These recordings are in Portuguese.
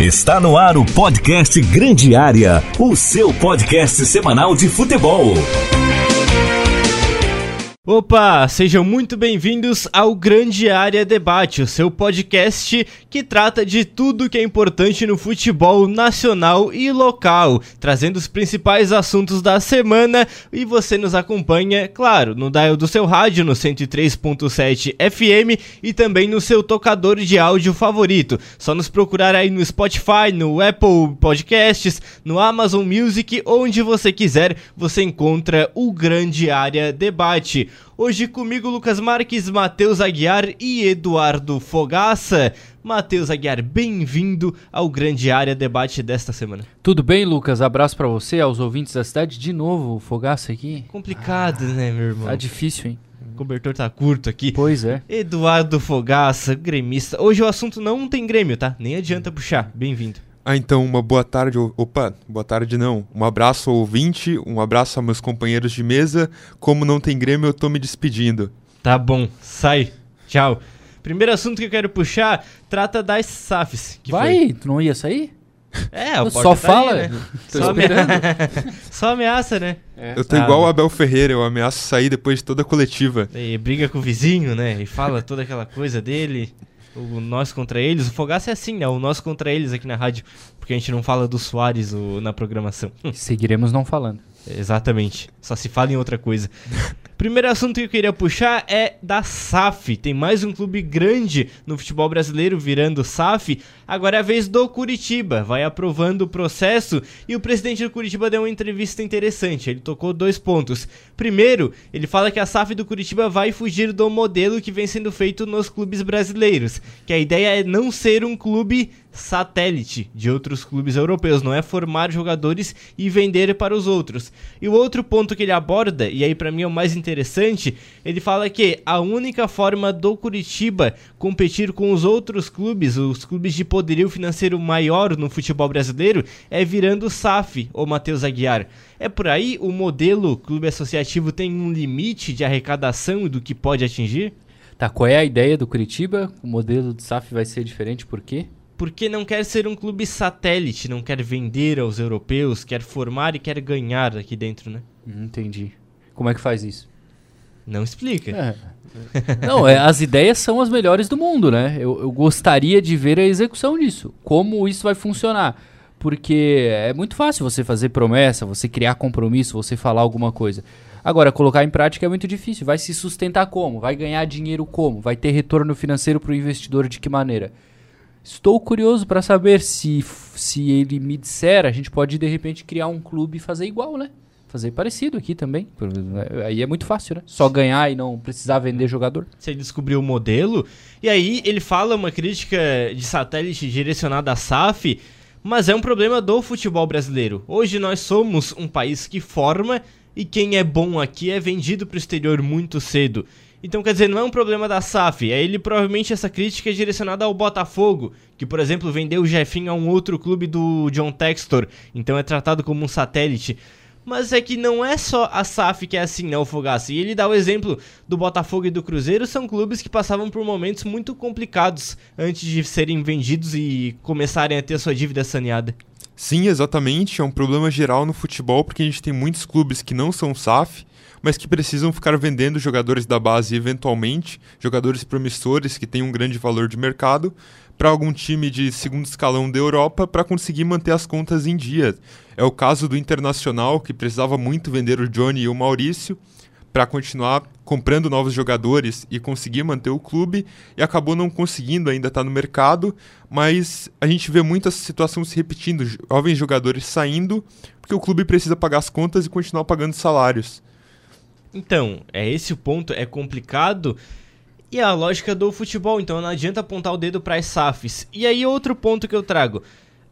Está no ar o podcast Grande Área, o seu podcast semanal de futebol. Opa, sejam muito bem-vindos ao Grande Área Debate, o seu podcast que trata de tudo que é importante no futebol nacional e local, trazendo os principais assuntos da semana e você nos acompanha, claro, no dial do seu rádio no 103.7 FM e também no seu tocador de áudio favorito. Só nos procurar aí no Spotify, no Apple Podcasts, no Amazon Music, onde você quiser, você encontra o Grande Área Debate. Hoje comigo Lucas Marques, Matheus Aguiar e Eduardo Fogaça. Matheus Aguiar, bem-vindo ao Grande Área Debate desta semana. Tudo bem, Lucas? Abraço para você, aos ouvintes da cidade. De novo, o Fogaça aqui. Complicado, ah, né, meu irmão? Tá difícil, hein? O cobertor tá curto aqui. Pois é. Eduardo Fogaça, gremista. Hoje o assunto não tem grêmio, tá? Nem adianta puxar. Bem-vindo. Ah, então, uma boa tarde. Opa, boa tarde não. Um abraço ao ouvinte, um abraço aos meus companheiros de mesa. Como não tem Grêmio, eu tô me despedindo. Tá bom, sai. Tchau. Primeiro assunto que eu quero puxar trata das SAFs. Vai, foi. tu não ia sair? É, o Só tá fala. Aí, né? Só, esperando. Só ameaça, né? É. Eu tô ah, igual o Abel Ferreira, eu ameaço sair depois de toda a coletiva. E briga com o vizinho, né? E fala toda aquela coisa dele o nós contra eles. O Fogaça é assim, né? O nós contra eles aqui na rádio, porque a gente não fala do Soares o, na programação. Seguiremos não falando. Exatamente. Só se fala em outra coisa. Primeiro assunto que eu queria puxar é da SAF. Tem mais um clube grande no futebol brasileiro virando SAF. Agora é a vez do Curitiba. Vai aprovando o processo e o presidente do Curitiba deu uma entrevista interessante. Ele tocou dois pontos. Primeiro, ele fala que a SAF do Curitiba vai fugir do modelo que vem sendo feito nos clubes brasileiros. Que a ideia é não ser um clube satélite de outros clubes europeus, não é formar jogadores e vender para os outros. E o outro ponto que ele aborda, e aí para mim é o mais interessante, ele fala que a única forma do Curitiba competir com os outros clubes, os clubes de poderio financeiro maior no futebol brasileiro, é virando SAF, ou Matheus Aguiar. É por aí o modelo clube associativo tem um limite de arrecadação do que pode atingir? Tá, qual é a ideia do Curitiba? O modelo do SAF vai ser diferente por quê? Porque não quer ser um clube satélite, não quer vender aos europeus, quer formar e quer ganhar aqui dentro, né? Hum, entendi. Como é que faz isso? Não explica. É. Não, é, as ideias são as melhores do mundo, né? Eu, eu gostaria de ver a execução disso. Como isso vai funcionar. Porque é muito fácil você fazer promessa, você criar compromisso, você falar alguma coisa. Agora, colocar em prática é muito difícil. Vai se sustentar como? Vai ganhar dinheiro como? Vai ter retorno financeiro para o investidor de que maneira? Estou curioso para saber se, se ele me disser, a gente pode de repente criar um clube e fazer igual, né? Fazer parecido aqui também. Aí é muito fácil, né? Só ganhar e não precisar vender jogador. Você descobriu o modelo. E aí ele fala uma crítica de satélite direcionada à SAF, mas é um problema do futebol brasileiro. Hoje nós somos um país que forma e quem é bom aqui é vendido para o exterior muito cedo. Então, quer dizer, não é um problema da SAF, é ele provavelmente essa crítica é direcionada ao Botafogo, que, por exemplo, vendeu o Jefinho a um outro clube do John Textor, então é tratado como um satélite. Mas é que não é só a SAF que é assim, né, o Fogaça? E ele dá o exemplo do Botafogo e do Cruzeiro, são clubes que passavam por momentos muito complicados antes de serem vendidos e começarem a ter sua dívida saneada. Sim, exatamente. É um problema geral no futebol, porque a gente tem muitos clubes que não são SAF, mas que precisam ficar vendendo jogadores da base eventualmente, jogadores promissores que têm um grande valor de mercado, para algum time de segundo escalão da Europa para conseguir manter as contas em dia. É o caso do Internacional, que precisava muito vender o Johnny e o Maurício para continuar comprando novos jogadores e conseguir manter o clube e acabou não conseguindo ainda estar tá no mercado, mas a gente vê muita situação se repetindo, jovens jogadores saindo porque o clube precisa pagar as contas e continuar pagando salários. Então, é esse o ponto, é complicado. E a lógica do futebol, então não adianta apontar o dedo para as SAFs. E aí outro ponto que eu trago.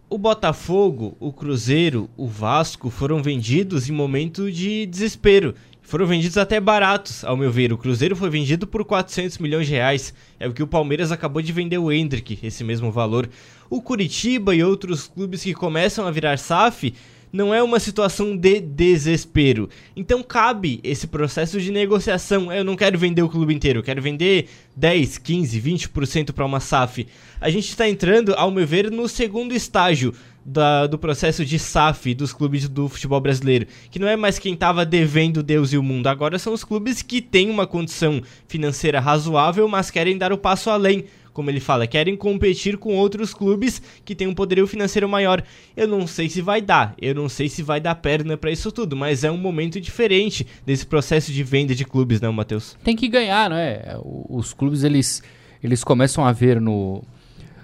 O Botafogo, o Cruzeiro, o Vasco foram vendidos em momento de desespero. Foram vendidos até baratos, ao meu ver. O Cruzeiro foi vendido por 400 milhões de reais. É o que o Palmeiras acabou de vender o Hendrick, esse mesmo valor. O Curitiba e outros clubes que começam a virar SAF não é uma situação de desespero. Então cabe esse processo de negociação. Eu não quero vender o clube inteiro, eu quero vender 10, 15, 20% para uma SAF. A gente está entrando, ao meu ver, no segundo estágio da, do processo de SAF dos clubes do futebol brasileiro, que não é mais quem estava devendo Deus e o mundo, agora são os clubes que têm uma condição financeira razoável, mas querem dar o passo além como ele fala, querem competir com outros clubes que têm um poderio financeiro maior. Eu não sei se vai dar, eu não sei se vai dar perna para isso tudo, mas é um momento diferente desse processo de venda de clubes, né, Matheus? Tem que ganhar, não é? Os clubes eles eles começam a ver no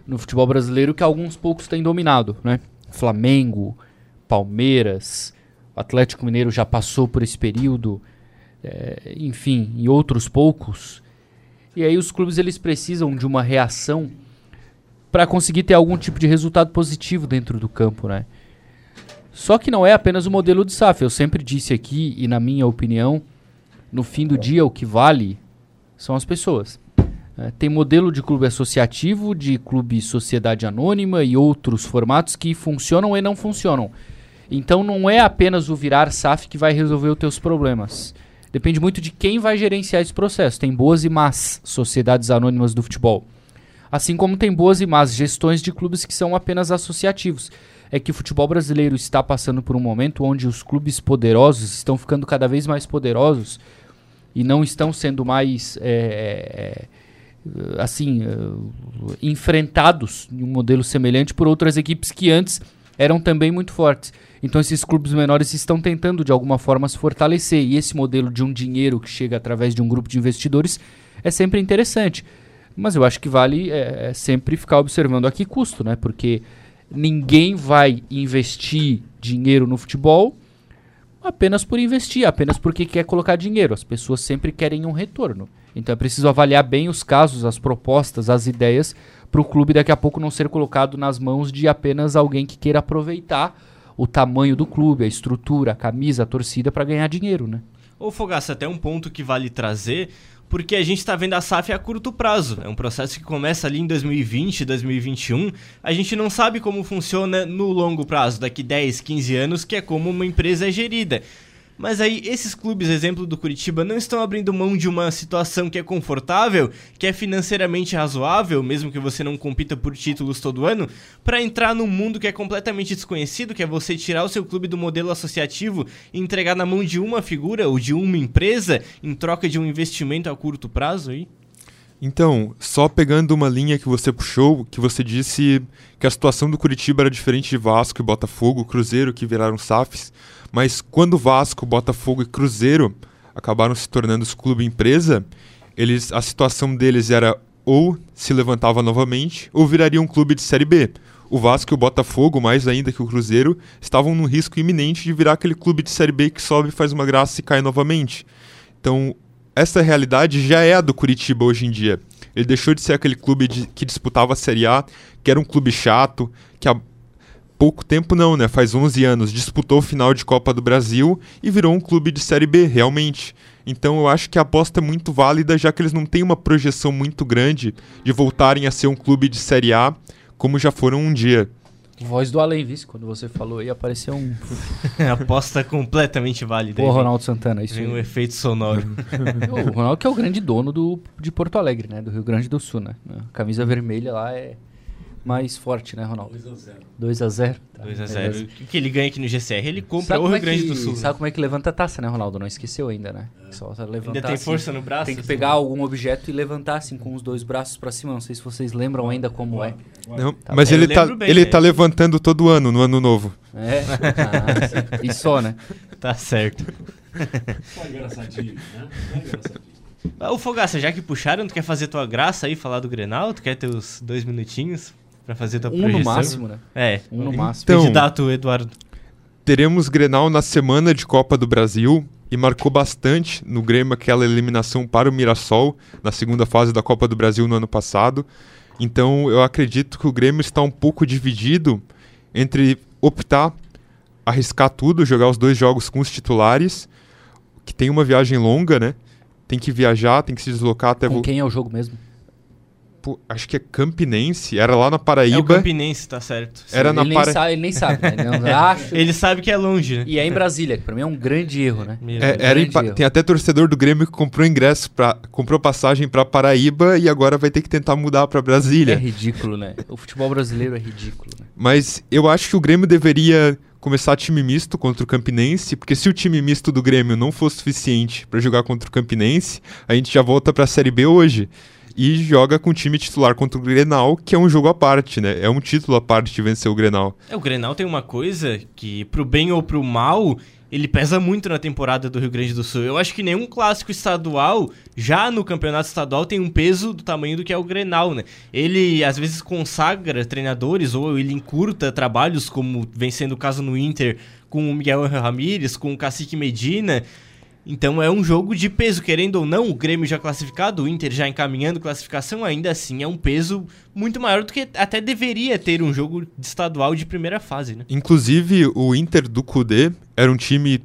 no futebol brasileiro que alguns poucos têm dominado, né? Flamengo, Palmeiras, Atlético Mineiro já passou por esse período, é, enfim, e outros poucos e aí os clubes eles precisam de uma reação para conseguir ter algum tipo de resultado positivo dentro do campo, né? Só que não é apenas o modelo de SAF. Eu sempre disse aqui, e na minha opinião, no fim do dia o que vale são as pessoas. É, tem modelo de clube associativo, de clube sociedade anônima e outros formatos que funcionam e não funcionam. Então não é apenas o virar SAF que vai resolver os teus problemas. Depende muito de quem vai gerenciar esse processo. Tem boas e más sociedades anônimas do futebol. Assim como tem boas e más gestões de clubes que são apenas associativos. É que o futebol brasileiro está passando por um momento onde os clubes poderosos estão ficando cada vez mais poderosos e não estão sendo mais é, é, assim é, enfrentados em um modelo semelhante por outras equipes que antes eram também muito fortes. Então esses clubes menores estão tentando de alguma forma se fortalecer e esse modelo de um dinheiro que chega através de um grupo de investidores é sempre interessante. Mas eu acho que vale é, é sempre ficar observando a que custo, né? Porque ninguém vai investir dinheiro no futebol apenas por investir, apenas porque quer colocar dinheiro. As pessoas sempre querem um retorno. Então é preciso avaliar bem os casos, as propostas, as ideias para o clube daqui a pouco não ser colocado nas mãos de apenas alguém que queira aproveitar o tamanho do clube, a estrutura, a camisa, a torcida para ganhar dinheiro, né? Ô Fogaça, até um ponto que vale trazer, porque a gente está vendo a SAF a curto prazo. É um processo que começa ali em 2020, 2021. A gente não sabe como funciona no longo prazo, daqui 10, 15 anos, que é como uma empresa é gerida. Mas aí, esses clubes, exemplo do Curitiba, não estão abrindo mão de uma situação que é confortável, que é financeiramente razoável, mesmo que você não compita por títulos todo ano, para entrar num mundo que é completamente desconhecido, que é você tirar o seu clube do modelo associativo e entregar na mão de uma figura ou de uma empresa em troca de um investimento a curto prazo aí? Então, só pegando uma linha que você puxou, que você disse que a situação do Curitiba era diferente de Vasco e Botafogo, Cruzeiro, que viraram SAFs, mas quando Vasco, Botafogo e Cruzeiro acabaram se tornando os clube empresa, eles, a situação deles era ou se levantava novamente ou viraria um clube de Série B. O Vasco e o Botafogo, mais ainda que o Cruzeiro, estavam no risco iminente de virar aquele clube de Série B que sobe, faz uma graça e cai novamente. Então, essa realidade já é a do Curitiba hoje em dia. Ele deixou de ser aquele clube de, que disputava a Série A, que era um clube chato, que a, pouco tempo não, né? Faz 11 anos, disputou o final de Copa do Brasil e virou um clube de Série B, realmente. Então eu acho que a aposta é muito válida, já que eles não têm uma projeção muito grande de voltarem a ser um clube de Série A, como já foram um dia. Voz do além, vice, quando você falou aí, apareceu um. Aposta completamente válida. Pô, Ronaldo Santana, isso. Tem um efeito sonoro. o Ronaldo que é o grande dono do, de Porto Alegre, né? Do Rio Grande do Sul, né? A camisa vermelha lá é mais forte, né, Ronaldo? 2x0. 2x0. 2x0. O que ele ganha aqui no GCR? Ele compra sabe o Rio é Grande que, do Sul. Sabe como é que levanta a taça, né, Ronaldo? Não esqueceu ainda, né? É. Só levantar ainda tem assim, força no braço? Tem que pegar algum objeto e levantar assim com os dois braços para cima. Não sei se vocês lembram ainda como é. Não, tá mas ele tá, bem, ele né? tá levantando todo ano, no ano novo. É? Ah, e só, né? Tá certo. Só engraçadinho, né? engraçadinho. O Fogaça, já que puxaram, tu quer fazer tua graça aí, falar do Grenal? Tu quer ter os dois minutinhos? Pra fazer tua um projeção. no máximo, né? É. Um no máximo. Então, Candidato Eduardo. Teremos Grenal na semana de Copa do Brasil e marcou bastante no Grêmio aquela eliminação para o Mirassol na segunda fase da Copa do Brasil no ano passado. Então eu acredito que o Grêmio está um pouco dividido entre optar arriscar tudo, jogar os dois jogos com os titulares, que tem uma viagem longa, né? Tem que viajar, tem que se deslocar até... Com quem é o jogo mesmo? Pô, acho que é Campinense, era lá na É o Paraíba. Campinense, tá certo. Era na ele, nem Para- sabe, ele nem sabe, né? Ele acha. Ele sabe que é longe, né? E é em Brasília, que pra mim é um grande erro, né? É, era em grande Pa- erro. tem até torcedor do Grêmio que comprou ingresso para comprou passagem pra Paraíba e agora vai ter que tentar mudar pra É Brasília. ridículo, né? O futebol brasileiro é ridículo, né? Mas eu acho que o Grêmio deveria começar time misto contra o Campinense, porque se o time misto do Grêmio não for suficiente pra jogar contra o Campinense, a gente já volta pra Série B hoje e joga com o time titular contra o Grenal, que é um jogo à parte, né? É um título à parte de vencer o Grenal. É, o Grenal tem uma coisa que, pro bem ou pro mal, ele pesa muito na temporada do Rio Grande do Sul. Eu acho que nenhum clássico estadual, já no campeonato estadual, tem um peso do tamanho do que é o Grenal, né? Ele, às vezes, consagra treinadores ou ele encurta trabalhos, como vem sendo o caso no Inter, com o Miguel Ramírez, com o Cacique Medina... Então é um jogo de peso, querendo ou não, o Grêmio já classificado, o Inter já encaminhando classificação, ainda assim é um peso muito maior do que até deveria ter um jogo de estadual de primeira fase, né? Inclusive, o Inter do Cudê era um time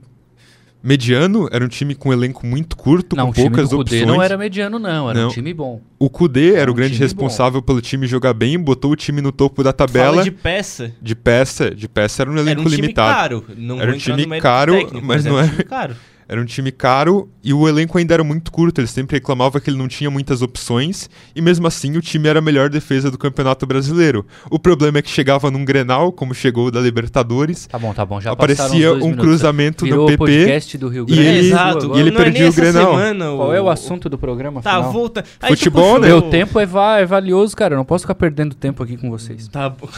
mediano, era um time com um elenco muito curto, Não, com o poucas do Cudê opções. não era mediano, não. Era Não. um time bom. O Cudê era Era o um grande time responsável pelo time jogar bem, botou o time no topo da tabela Fala de... de peça. peça. De peça era um Era elenco um time limitado. caro. Não Era um time caro, técnico, mas não era um time caro. Era um time caro e o elenco ainda era muito curto. Ele sempre reclamava que ele não tinha muitas opções e mesmo assim o time era a melhor defesa do Campeonato Brasileiro. O problema é que chegava num Grenal, como chegou o da Libertadores, Tá bom, tá bom. Já aparecia um minutos. cruzamento Virou no o PP. podcast do Rio e Grande É, ele- do exato. e ele não é perdia nem o Grenal. semana, Qual é o assunto do programa, Tá, afinal? volta. Aí Futebol, puxou- né? Meu tempo é, va- é valioso, cara. Eu não posso ficar perdendo tempo aqui com vocês. Tá bom.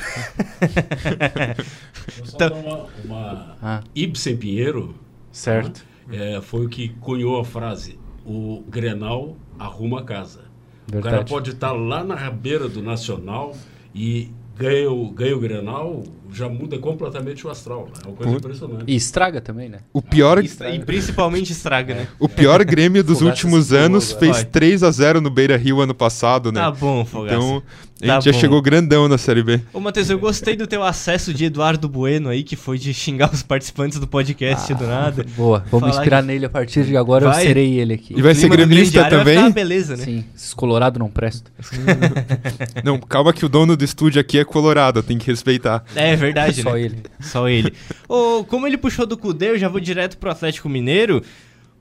Então- uma, uma... Ah, Ibsen Pinheiro certo. É, foi o que cunhou a frase: o Grenal arruma a casa. O cara Verdade. pode estar lá na rabeira do Nacional e ganha o, ganha o Grenal, já muda completamente o astral. Né? É uma coisa Putz. impressionante. E estraga também, né? O pior, E principalmente estraga, né? o pior Grêmio dos Fogaça últimos anos fez agora. 3 a 0 no Beira-Rio ano passado, né? Tá bom, Fogaça. então, a Tá gente já bom. chegou grandão na Série B. Ô, Matheus, eu gostei do teu acesso de Eduardo Bueno aí, que foi de xingar os participantes do podcast do nada. Boa, vou me Falar inspirar de- nele a partir de agora. Vai. Eu serei ele aqui. E vai ser gremista vai também? ficar uma beleza, né? Sim, esses colorados não prestam. Não, calma que o dono do estúdio aqui é colorado, tem que respeitar. É verdade, Só né? ele. Só ele. Ô, como ele puxou do Cudê, eu já vou direto pro Atlético Mineiro.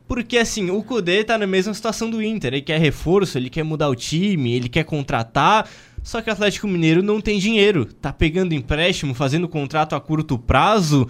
Porque, assim, o Cudê tá na mesma situação do Inter. Ele quer reforço, ele quer mudar o time, ele quer contratar. Só que o Atlético Mineiro não tem dinheiro. Tá pegando empréstimo, fazendo contrato a curto prazo.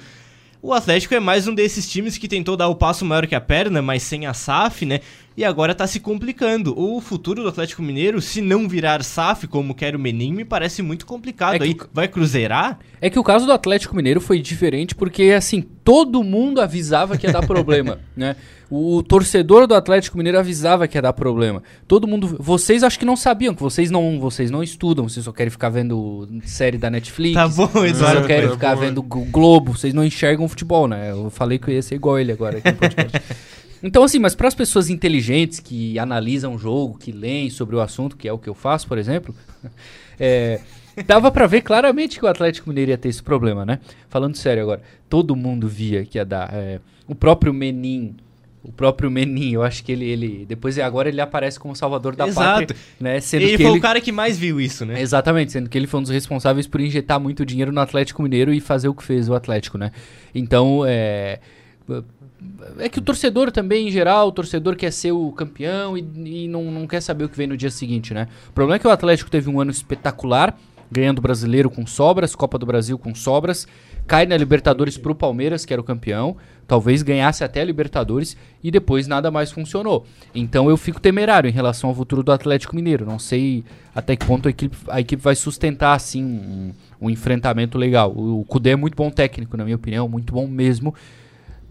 O Atlético é mais um desses times que tentou dar o passo maior que a perna, mas sem a SAF, né? E agora tá se complicando. O futuro do Atlético Mineiro, se não virar SAF, como quer o Menin, me parece muito complicado. É que Aí vai cruzeirar? É que o caso do Atlético Mineiro foi diferente porque, assim, todo mundo avisava que ia dar problema, né? O torcedor do Atlético Mineiro avisava que ia dar problema. Todo mundo... Vocês acho que não sabiam, que vocês não, vocês não estudam, vocês só querem ficar vendo série da Netflix. Tá bom, Vocês Eduardo. só querem tá ficar bom. vendo Glo- Globo, vocês não enxergam futebol, né? Eu falei que eu ia ser igual ele agora aqui no podcast. Então, assim, mas para as pessoas inteligentes que analisam o jogo, que leem sobre o assunto, que é o que eu faço, por exemplo, é, dava para ver claramente que o Atlético Mineiro ia ter esse problema, né? Falando sério agora, todo mundo via que ia dar. é, o próprio Menin, o próprio Menin, eu acho que ele, ele depois agora ele aparece como salvador da Exato. pátria, né? Sendo Ele que foi ele o cara que mais viu isso, né? Exatamente, sendo que ele foi um dos responsáveis por injetar muito dinheiro no Atlético Mineiro e fazer o que fez o Atlético, né? Então, é. É que o torcedor também, em geral, o torcedor quer ser o campeão e, e não, não quer saber o que vem no dia seguinte, né? O problema é que o Atlético teve um ano espetacular, ganhando o brasileiro com sobras, Copa do Brasil com sobras, cai na Libertadores pro Palmeiras, que era o campeão, talvez ganhasse até a Libertadores e depois nada mais funcionou. Então eu fico temerário em relação ao futuro do Atlético Mineiro. Não sei até que ponto a equipe, a equipe vai sustentar assim um, um enfrentamento legal. O, o Cudê é muito bom técnico, na minha opinião, muito bom mesmo.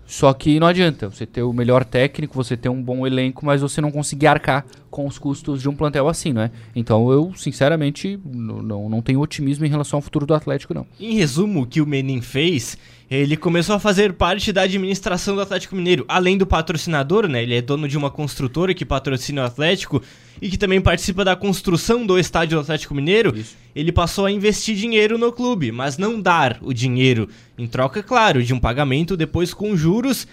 Só que não adianta você ter o melhor técnico, você ter um bom elenco, mas você não conseguir arcar com os custos de um plantel assim, né? Então eu, sinceramente, não, não tenho otimismo em relação ao futuro do Atlético, não. Em resumo, o que o Menin fez, ele começou a fazer parte da administração do Atlético Mineiro, além do patrocinador, né? Ele é dono de uma construtora que patrocina o Atlético e que também participa da construção do estádio do Atlético Mineiro. Isso. Ele passou a investir dinheiro no clube, mas não dar o dinheiro em troca, claro, de um pagamento depois com juros.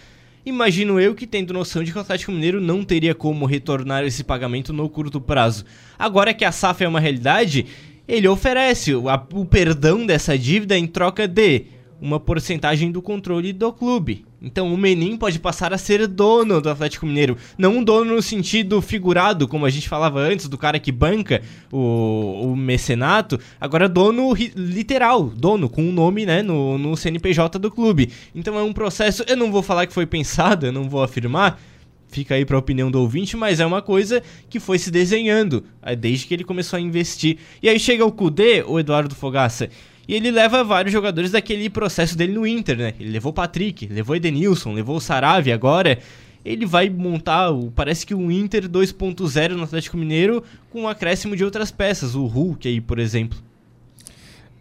Imagino eu que tendo noção de que o Atlético Mineiro não teria como retornar esse pagamento no curto prazo. Agora que a SAF é uma realidade, ele oferece o, a, o perdão dessa dívida em troca de uma porcentagem do controle do clube. Então o Menin pode passar a ser dono do Atlético Mineiro. Não um dono no sentido figurado, como a gente falava antes, do cara que banca o, o mecenato. Agora dono literal, dono, com o um nome né, no, no CNPJ do clube. Então é um processo, eu não vou falar que foi pensado, eu não vou afirmar, fica aí para a opinião do ouvinte, mas é uma coisa que foi se desenhando é, desde que ele começou a investir. E aí chega o Kudê, o Eduardo Fogaça, e ele leva vários jogadores daquele processo dele no Inter, né? Ele levou o Patrick, levou o Edenilson, levou o Saravia agora. Ele vai montar, o, parece que um Inter 2.0 no Atlético Mineiro com um acréscimo de outras peças, o Hulk aí, por exemplo.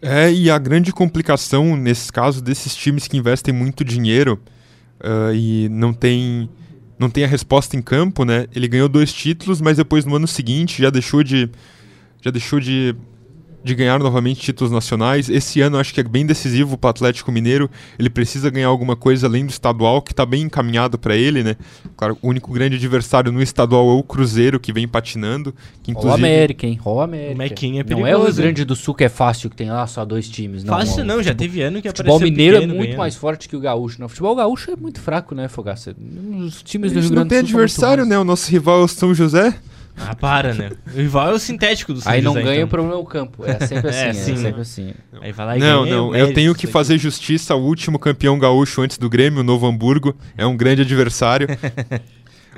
É, e a grande complicação nesse caso desses times que investem muito dinheiro uh, e não tem, não tem a resposta em campo, né? Ele ganhou dois títulos, mas depois no ano seguinte já deixou de, já deixou de de ganhar novamente títulos nacionais. Esse ano acho que é bem decisivo para o Atlético Mineiro. Ele precisa ganhar alguma coisa além do estadual, que está bem encaminhado para ele, né? Claro, o único grande adversário no estadual é o Cruzeiro, que vem patinando. Que inclusive... O América, hein? O América. O Mequinha é perigoso. Não é o Rio Grande do Sul que é fácil, que tem lá só dois times. Não, fácil não, já teve ano que apareceu O futebol mineiro é muito ganhando. mais forte que o gaúcho. Não, o futebol gaúcho é muito fraco, né, Fogaça? Os times do Rio Grande do Sul não tem adversário, né? O nosso rival é o São José. Ah, para, né? O rival é o sintético do São Aí não José, ganha, então. o problema é o campo. É sempre assim. é, é sim, sempre assim. Aí vai lá e não, ganha, não. Eu tenho que fazer justiça ao último campeão gaúcho antes do Grêmio, o Novo Hamburgo. É um grande adversário.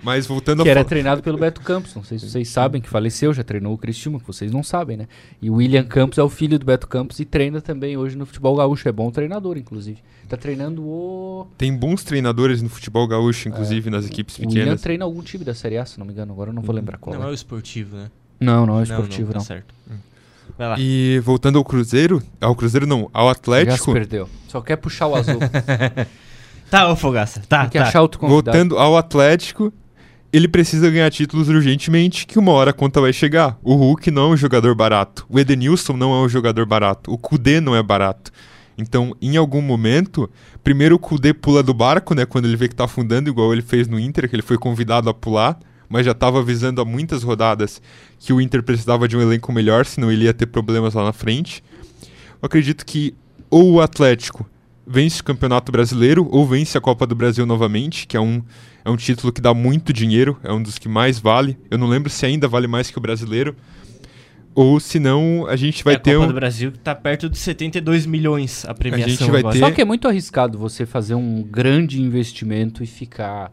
Mas voltando Que era treinado pelo Beto Campos, não sei se vocês sabem, que faleceu, já treinou o Cristiano, que vocês não sabem, né? E o William Campos é o filho do Beto Campos e treina também hoje no futebol gaúcho. É bom treinador, inclusive. Tá treinando o. Tem bons treinadores no futebol gaúcho, inclusive, é. nas equipes pequenas. O William treina algum time da Série A, se não me engano, agora eu não vou lembrar qual. Não é, é o esportivo, né? Não, não é o esportivo, não. não. Tá certo. Hum. Vai lá. E voltando ao Cruzeiro, ao Cruzeiro não, ao Atlético. Já se perdeu. Só quer puxar o azul. tá, ô Fogaça. Tá, Tem que tá. achar outro convidado. Voltando ao Atlético, ele precisa ganhar títulos urgentemente, que uma hora a conta vai chegar. O Hulk não é um jogador barato. O Edenilson não é um jogador barato. O Kudê não é barato. Então, em algum momento, primeiro o Kudê pula do barco, né? Quando ele vê que tá afundando, igual ele fez no Inter, que ele foi convidado a pular, mas já estava avisando há muitas rodadas que o Inter precisava de um elenco melhor, senão ele ia ter problemas lá na frente. Eu acredito que ou o Atlético vence o Campeonato Brasileiro ou vence a Copa do Brasil novamente, que é um é um título que dá muito dinheiro, é um dos que mais vale. Eu não lembro se ainda vale mais que o brasileiro. Ou se não, a gente vai é ter. A Copa um... do Brasil que tá perto de 72 milhões a premiação. A gente vai agora. ter... Só que é muito arriscado você fazer um grande investimento e ficar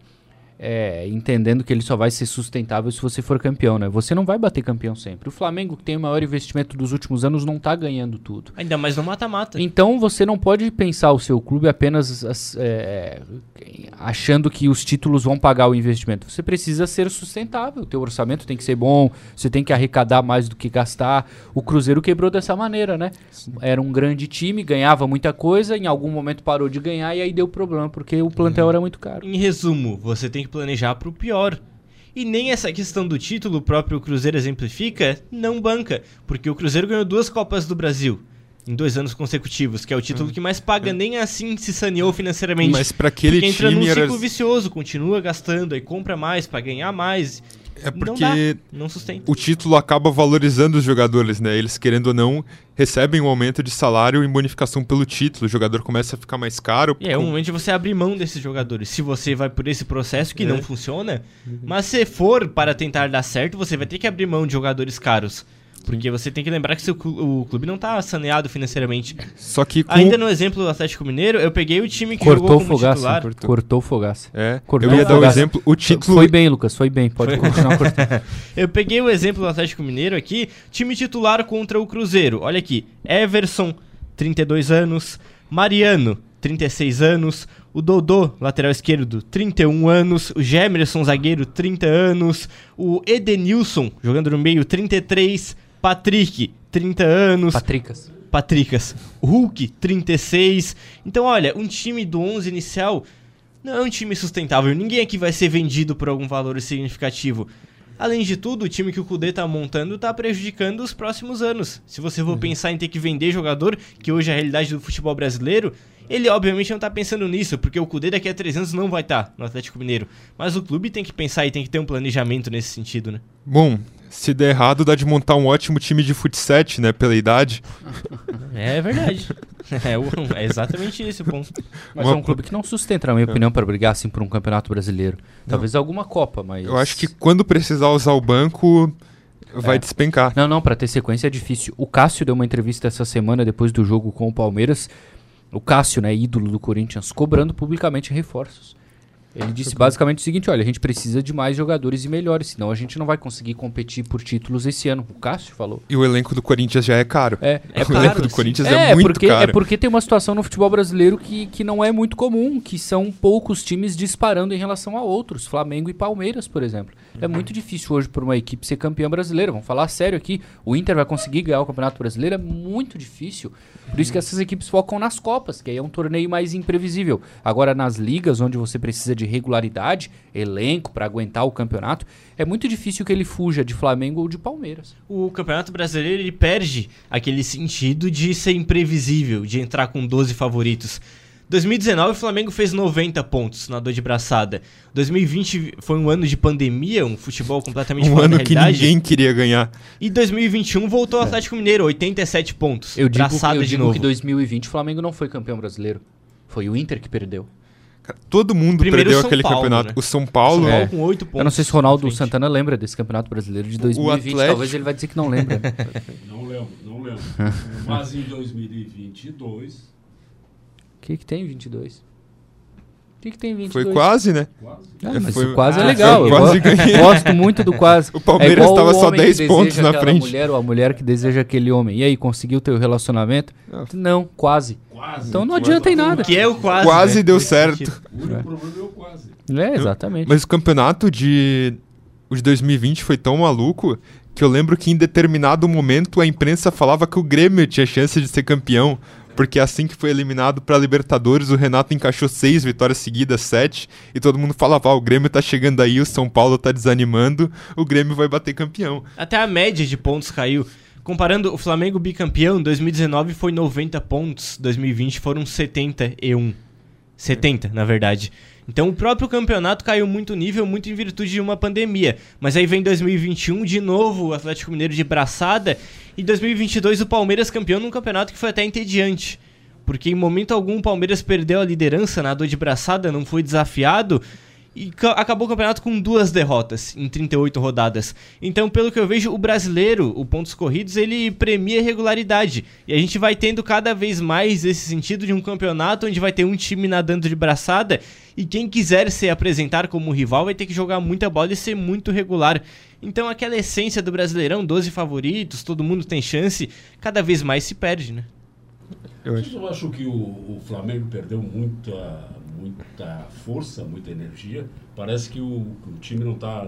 é, entendendo que ele só vai ser sustentável se você for campeão, né? Você não vai bater campeão sempre. O Flamengo, que tem o maior investimento dos últimos anos, não tá ganhando tudo. Ainda mais no mata-mata. Então você não pode pensar o seu clube apenas é, achando que os títulos vão pagar o investimento. Você precisa ser sustentável. O teu orçamento tem que ser bom, você tem que arrecadar mais do que gastar. O Cruzeiro quebrou dessa maneira, né? Sim. Era um grande time, ganhava muita coisa, em algum momento parou de ganhar e aí deu problema, porque o plantel uhum. era muito caro. Em resumo, você tem que planejar para o pior. E nem essa questão do título o próprio Cruzeiro exemplifica, não banca, porque o Cruzeiro ganhou duas Copas do Brasil em dois anos consecutivos, que é o título que mais paga, nem assim se saneou financeiramente. Mas para aquele porque entra time num ciclo era... vicioso, continua gastando, aí compra mais para ganhar mais. É porque não, dá, não sustenta. o título acaba valorizando os jogadores, né? Eles, querendo ou não, recebem um aumento de salário e bonificação pelo título. O jogador começa a ficar mais caro. E é o momento de você abrir mão desses jogadores. Se você vai por esse processo que é. não funciona, uhum. mas se for para tentar dar certo, você vai ter que abrir mão de jogadores caros. Porque você tem que lembrar que seu, o clube não tá saneado financeiramente. Só que com... Ainda no exemplo do Atlético Mineiro, eu peguei o time que cortou jogou como fogaça, titular. Cortou, cortou fogaça. É, cortou eu ia dar o um exemplo, o título... Foi bem, Lucas, foi bem, pode foi. continuar cortando. eu peguei o exemplo do Atlético Mineiro aqui, time titular contra o Cruzeiro. Olha aqui, Everson, 32 anos, Mariano, 36 anos, o Dodô, lateral esquerdo, 31 anos, o Gemerson, zagueiro, 30 anos, o Edenilson, jogando no meio, 33 Patrick, 30 anos. Patricas. Patricas. Hulk, 36. Então, olha, um time do 11 inicial não é um time sustentável. Ninguém aqui vai ser vendido por algum valor significativo. Além de tudo, o time que o Kudê tá montando tá prejudicando os próximos anos. Se você for uhum. pensar em ter que vender jogador, que hoje é a realidade do futebol brasileiro, Ele, obviamente, não tá pensando nisso, porque o Cudê daqui a três anos não vai estar no Atlético Mineiro. Mas o clube tem que pensar e tem que ter um planejamento nesse sentido, né? Bom, se der errado, dá de montar um ótimo time de futsal, né? Pela idade. É verdade. é, é exatamente esse o ponto. Mas Uma- é um clube que não sustenta, na minha opinião, para brigar assim por um campeonato brasileiro. Talvez alguma Copa, mas. Eu acho que quando precisar usar o banco, vai É. despencar. Não, não, pra ter sequência é difícil. O Cássio deu uma entrevista essa semana depois do jogo com o Palmeiras. O Cássio, né, ídolo do Corinthians, cobrando publicamente reforços. Ele disse basicamente o seguinte: olha, a gente precisa de mais jogadores e melhores, senão a gente não vai conseguir competir por títulos esse ano. O Cássio falou. E o elenco do Corinthians já é caro. É, É o caro, elenco do. Corinthians é, é, muito porque, caro. é porque tem uma situação no futebol brasileiro que, que não é muito comum, que são poucos times disparando em relação a outros, Flamengo e Palmeiras, por exemplo. É muito difícil hoje para uma equipe ser campeã brasileira. Vamos falar sério aqui. O Inter vai conseguir ganhar o Campeonato Brasileiro? É muito difícil. Por isso que essas equipes focam nas Copas, que aí é um torneio mais imprevisível. Agora, nas ligas, onde você precisa de regularidade, elenco para aguentar o campeonato, é muito difícil que ele fuja de Flamengo ou de Palmeiras. O Campeonato Brasileiro ele perde aquele sentido de ser imprevisível, de entrar com 12 favoritos. 2019 o Flamengo fez 90 pontos na dor de braçada. 2020 foi um ano de pandemia, um futebol completamente Um fora da ano que ninguém queria ganhar. E 2021 voltou o Atlético Mineiro, 87 pontos. Eu digo, braçada eu de digo novo. que 2020 o Flamengo não foi campeão brasileiro. Foi o Inter que perdeu. Todo mundo Primeiro perdeu São aquele Paulo, campeonato. né? O São Paulo. São É. Paulo com 8 pontos. Eu não sei se o na Ronaldo frente. Santana lembra desse Campeonato Brasileiro de 2020. Atlético- Talvez ele vai dizer que não lembra. Não lembro, não lembro. Mas em 2022, O que, que tem 22? O que, que tem 22? Foi quase, né? quase. Ah, mas Foi- o quase é Ah, legal. Eu quase go- ganhei. gosto muito do quase. O Palmeiras É igual tava o só homem que 10 pontos na frente. Mulher, ou a mulher que deseja aquele homem. E aí, conseguiu teu relacionamento? Ah. Não, quase. Quase. Então não adianta em nada. Que é o quase. Quase né? deu certo. sentido. O único problema é o quase. É, exatamente. Mas o campeonato de, o de 2020 foi tão maluco que eu lembro que em determinado momento a imprensa falava que o Grêmio tinha chance de ser campeão. Porque assim que foi eliminado pra Libertadores, o Renato encaixou seis vitórias seguidas, sete, e todo mundo falava: ah, o Grêmio tá chegando aí, o São Paulo tá desanimando, o Grêmio vai bater campeão. Até a média de pontos caiu. Comparando o Flamengo bicampeão, 2019 foi 90 pontos, 2020 foram 71. 70, na verdade. Então o próprio campeonato caiu muito nível, muito em virtude de uma pandemia. Mas aí vem 2021, de novo o Atlético Mineiro de braçada. E 2022 o Palmeiras campeão num campeonato que foi até entediante. Porque em momento algum o Palmeiras perdeu a liderança na dor de braçada, não foi desafiado. E ca- acabou o campeonato com duas derrotas em 38 rodadas. Então, pelo que eu vejo, o brasileiro, o pontos corridos, ele premia regularidade. E a gente vai tendo cada vez mais esse sentido de um campeonato onde vai ter um time nadando de braçada e quem quiser se apresentar como rival vai ter que jogar muita bola e ser muito regular. Então, aquela essência do Brasileirão, 12 favoritos, todo mundo tem chance, cada vez mais se perde, né? Eu Vocês não acham que o, o Flamengo perdeu muita, muita força, muita energia? Parece que o, o time não tá.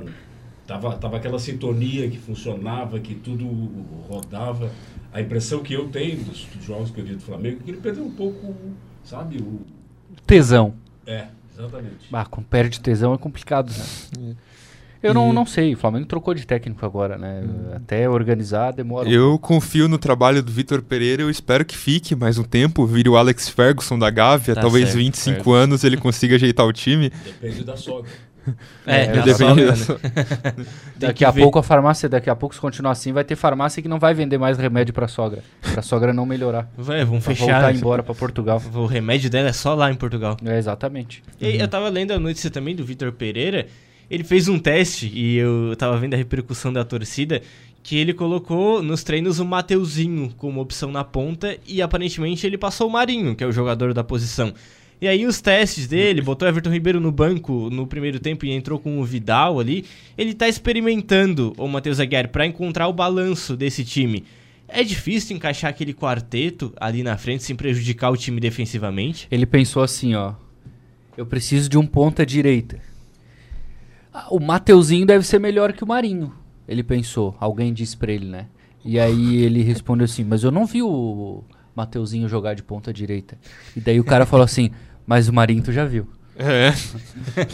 Tava, tava aquela sintonia que funcionava, que tudo rodava. A impressão que eu tenho dos, dos jogos que eu vi do Flamengo é que ele perdeu um pouco, sabe? O, Tesão. é, exatamente. Ah, com perde tesão é complicado, né? Eu não, não sei, o Flamengo trocou de técnico agora, né? Até organizar demora um Eu confio no trabalho do Vitor Pereira, eu espero que fique mais um tempo, vire o Alex Ferguson da Gávea, Tá talvez certo, 25 certo. anos ele consiga ajeitar o time. Depende da sogra. É, É, da depende da né? Tem Daqui a ver. pouco a farmácia, daqui a pouco se continuar assim, vai ter farmácia que não vai vender mais remédio pra sogra. Pra sogra não melhorar. Vai, vamos Vai fechar. voltar embora pra Portugal. O remédio dela é só lá em Portugal. É, exatamente. E aí, eu tava lendo a notícia também do Vitor Pereira. Ele fez um teste e eu tava vendo a repercussão da torcida. Que ele colocou nos treinos o Mateuzinho como opção na ponta e aparentemente ele passou o Marinho, que é o jogador da posição. E aí os testes dele, botou Everton Ribeiro no banco no primeiro tempo e entrou com o Vidal ali. Ele tá experimentando o Matheus Aguiar pra encontrar o balanço desse time. É difícil encaixar aquele quarteto ali na frente sem prejudicar o time defensivamente? Ele pensou assim, ó. Eu preciso de um ponta direita. O Mateuzinho deve ser melhor que o Marinho. Ele pensou. Alguém disse pra ele, né? E aí ele respondeu assim, mas eu não vi o Mateuzinho jogar de ponta direita. E daí o cara falou assim, mas o Marinho tu já viu. É.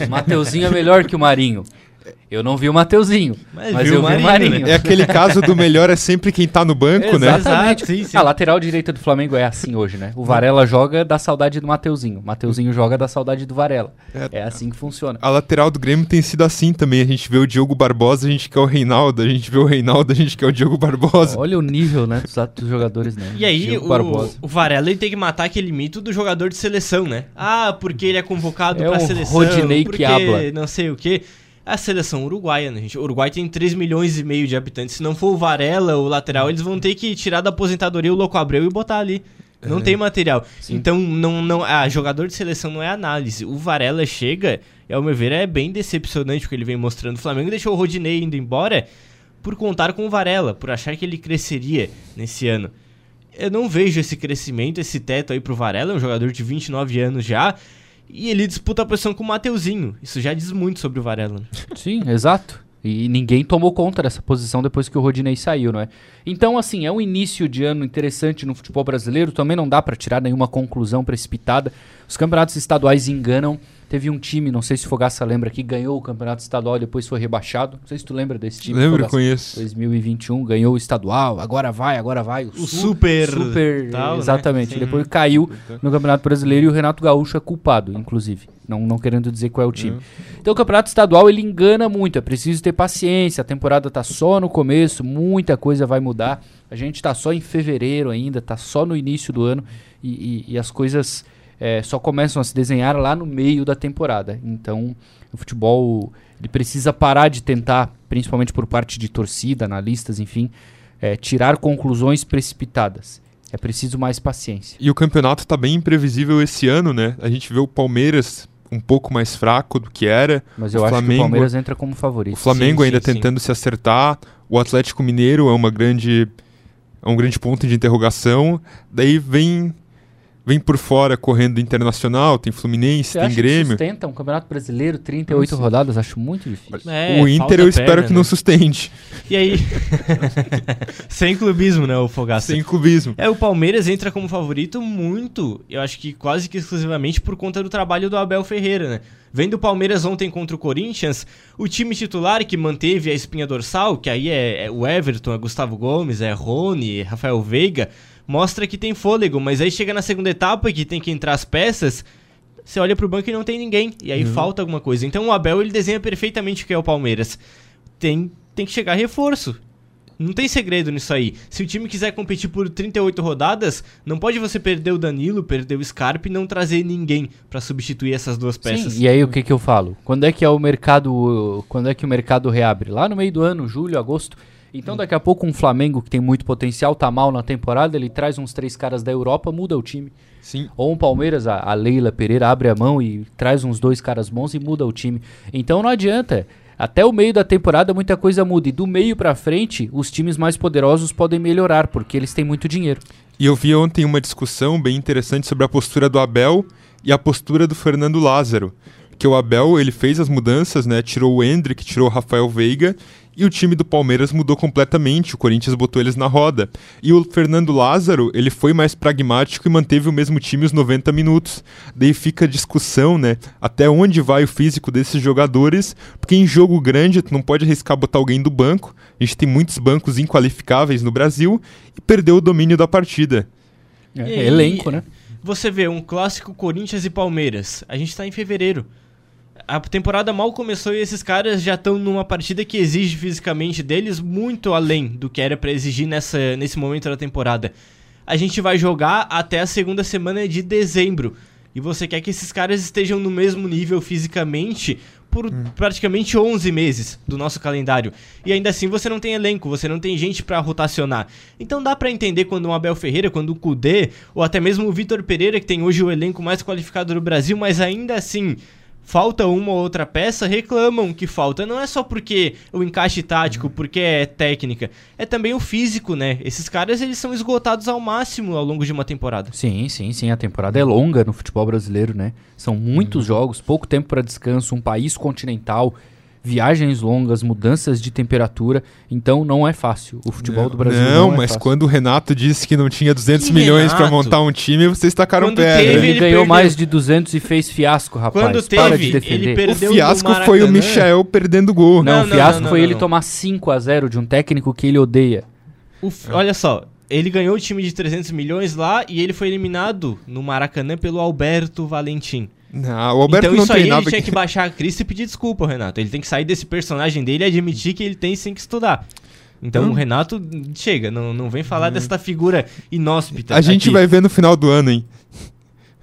O Mateuzinho é melhor que o Marinho. Eu não vi o Mateuzinho, Mas mas, viu eu o vi o Marinho, Marinho. É aquele caso do melhor é sempre quem tá no banco, né? Exatamente. Sim, sim. A lateral direita do Flamengo é assim hoje, né? O Varela joga da saudade do Mateuzinho. O Mateuzinho joga da saudade do Varela. É, assim que funciona. A lateral do Grêmio tem sido assim também. A gente vê o Diogo Barbosa, a gente quer o Reinaldo. A gente vê o Reinaldo, a gente quer o Diogo Barbosa. Olha o nível, né, dos, dos jogadores, né? E aí, o, Barbosa. o Varela ele tem que matar aquele mito do jogador de seleção, né? Ah, porque ele é convocado É pra o seleção. Rodinei porque Quiabla. não sei o quê. A seleção uruguaia, né, gente? O Uruguai tem 3 milhões e meio de habitantes. Se não for o Varela, o lateral, eles vão ter que tirar da aposentadoria o Louco Abreu e botar ali. Não tem material. Então, não, não, ah, jogador de seleção não é análise. O Varela chega, e ao meu ver, é bem decepcionante o que ele vem mostrando. O Flamengo deixou o Rodinei indo embora por contar com o Varela, por achar que ele cresceria nesse ano. Eu não vejo esse crescimento, esse teto aí pro Varela, é um jogador de 29 anos já, e ele disputa a posição com o Mateuzinho. Isso já diz muito sobre o Varela. né? Sim, exato. E ninguém tomou conta dessa posição depois que o Rodinei saiu, não é? Então, assim, é um início de ano interessante no futebol brasileiro. Também não dá pra tirar nenhuma conclusão precipitada. Os campeonatos estaduais enganam. Teve um time, não sei se o Fogaça lembra, que ganhou o campeonato estadual e depois foi rebaixado. Não sei se tu lembra desse time. Lembro, Fogaça. conheço. 2021 ganhou o estadual, agora vai, agora vai. O, O su- super super tal, né? exatamente. Sim. Depois caiu no Campeonato Brasileiro e o Renato Gaúcho é culpado, inclusive. Não, não querendo dizer qual é o time. Então o Campeonato Estadual ele engana muito, é preciso ter paciência. A temporada tá só no começo, muita coisa vai mudar. A gente tá só em fevereiro ainda, tá só no início do ano e, e- e as coisas é, só começam a se desenhar lá no meio da temporada. Então o futebol ele precisa parar de tentar, principalmente por parte de torcida, analistas, enfim, é, tirar conclusões precipitadas. É preciso mais paciência. E o campeonato tá bem imprevisível esse ano, né? A gente vê o Palmeiras um pouco mais fraco do que era. Mas eu O acho que Flamengo- o Palmeiras entra como O favorito. Flamengo Sim, ainda sim, sim. tentando se acertar. O Atlético Mineiro é uma grande é um grande ponto de interrogação. Daí vem vem por fora correndo internacional, tem Fluminense, Você tem acha que Grêmio. sustenta um campeonato brasileiro, 38 Não sei. rodadas? Acho muito difícil. É, o Inter eu espero perna, que não né? sustente, E aí. Sem clubismo, né, o Fogaça? sem clubismo. É, o Palmeiras entra como favorito muito, eu acho que quase que exclusivamente por conta do trabalho do Abel Ferreira, né? Vendo o Palmeiras ontem contra o Corinthians, o time titular que manteve a espinha dorsal, que aí é, é o Everton, é Gustavo Gomes, é Rony, é Rafael Veiga, mostra que tem fôlego, mas aí chega na segunda etapa que tem que entrar as peças, você olha pro banco e não tem ninguém, e aí falta alguma coisa. Então o Abel ele desenha perfeitamente o que é o Palmeiras. Tem, tem que chegar reforço. Não tem segredo nisso aí. Se o time quiser competir por 38 rodadas, não pode você perder o Danilo, perder o Scarpa e não trazer ninguém pra substituir essas duas peças. Sim, e aí o que que eu falo? Quando é que é o mercado, quando é que o mercado reabre? Lá no meio do ano, julho, agosto. Então daqui a pouco um Flamengo que tem muito potencial, tá mal na temporada, ele traz uns três caras da Europa, muda o time. Sim. Ou um Palmeiras, a, a Leila Pereira abre a mão e traz uns dois caras bons e muda o time. Então não adianta. Até o meio da temporada muita coisa muda. E do meio pra frente, os times mais poderosos podem melhorar, porque eles têm muito dinheiro. E eu vi ontem uma discussão bem interessante sobre a postura do Abel e a postura do Fernando Lázaro. Que o Abel, ele fez as mudanças, né? Tirou o Hendrick, tirou o Rafael Veiga e o time do Palmeiras mudou completamente. O Corinthians botou eles na roda. E o Fernando Lázaro, ele foi mais pragmático e manteve o mesmo time os 90 minutos. Daí fica a discussão, né? Até onde vai o físico desses jogadores, porque em jogo grande tu não pode arriscar botar alguém do banco. A gente tem muitos bancos inqualificáveis no Brasil e perdeu o domínio da partida. É, aí, elenco, né? Você vê um clássico Corinthians e Palmeiras. A gente tá em fevereiro. A temporada mal começou e esses caras já estão numa partida que exige fisicamente deles muito além do que era pra exigir nessa, nesse momento da temporada. A gente vai jogar até a segunda semana de dezembro. E você quer que esses caras estejam no mesmo nível fisicamente por praticamente 11 meses do nosso calendário. E ainda assim você não tem elenco, você não tem gente pra rotacionar. Então dá pra entender quando um Abel Ferreira, quando o Kudê, ou até mesmo o Vitor Pereira, que tem hoje o elenco mais qualificado do Brasil, mas ainda assim falta uma ou outra peça, reclamam que falta. Não é só porque o encaixe tático, porque é técnica, é também o físico, né? Esses caras eles são esgotados ao máximo ao longo de uma temporada. Sim, sim, sim. A temporada é longa no futebol brasileiro, né? São muitos jogos, pouco tempo para descanso, um país continental. Viagens longas, mudanças de temperatura, então não é fácil. O futebol não, do Brasil não, não, é mas fácil. quando o Renato disse que não tinha 200 Que milhões pra Renato? montar um time, vocês tacaram Quando pedra. teve, ele, ele ganhou perdeu. mais de 200 e fez fiasco, rapaz. Quando Para de teve, defender. ele O perdeu fiasco no foi o. Michel perdendo gol. Não, Não, o fiasco não, foi não, ele não. tomar 5 a 0 de um técnico que ele odeia. O f- Olha só, ele ganhou o time de 300 milhões lá e ele foi eliminado no Maracanã pelo Alberto Valentim. Não, o Alberto então não isso aí ele tinha que baixar a crista e pedir desculpa, Renato. Ele tem que sair desse personagem dele e admitir que ele tem sim que estudar. Então Hum. o Renato, chega, não, não vem falar dessa figura inóspita. A gente aqui. vai ver no final do ano, hein?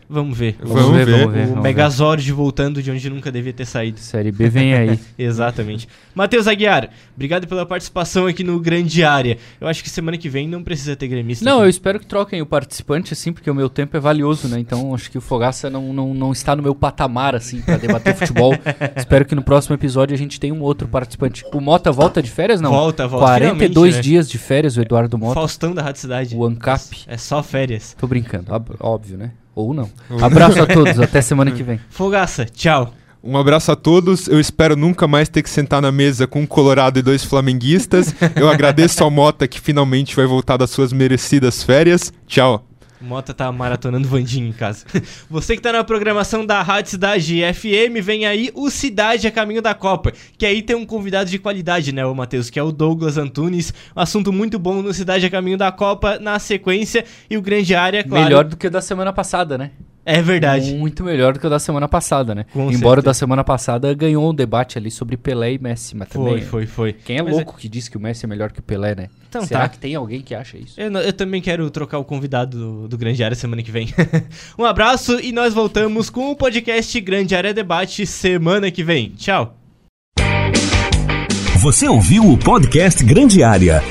Vamos ver. Vamos ver. O vamos ver. Megazord voltando de onde nunca devia ter saído. Série B vem aí. Exatamente. Matheus Aguiar, obrigado pela participação aqui no Grande Área. Eu acho que semana que vem não precisa ter gremista. Não, eu aqui. espero que troquem o participante, assim, porque o meu tempo é valioso, né? Então acho que o Fogaça não, não, não está no meu patamar, assim, pra debater futebol. espero que no próximo episódio a gente tenha um outro participante. O Mota volta de férias, não? Volta, volta. 42 finalmente, né? dias de férias, o Eduardo Mota. Faustão da Rádio Cidade. O ANCAP. É só férias. Tô brincando, óbvio, né? Ou não. Abraço a todos, até semana que vem. Fogaça, tchau. Um abraço a todos. Eu espero nunca mais ter que sentar na mesa com um colorado e dois flamenguistas. Eu agradeço ao Mota que finalmente vai voltar das suas merecidas férias. Tchau. Mota tá maratonando Vandinho em casa. Você que tá na programação da Rádio Cidade FM, vem aí o Cidade a Caminho da Copa. Que aí tem um convidado de qualidade, né, o Matheus? Que é o Douglas Antunes. Um assunto muito bom no Cidade a Caminho da Copa na sequência. E o Grande Área, claro. Melhor do que o da semana passada, né? É verdade. Muito melhor do que o da semana passada, né? Com Embora o certeza. da semana passada ganhou um debate ali sobre Pelé e Messi, mas Foi, também. foi, foi. Quem é Mas louco que diz que o Messi é melhor que o Pelé, né? Então Será tá. que tem alguém que acha isso? Eu, eu também quero trocar o convidado do, do Grande Área semana que vem. um abraço e nós voltamos com o podcast Grande Área Debate semana que vem. Tchau. Você ouviu o podcast Grande Área.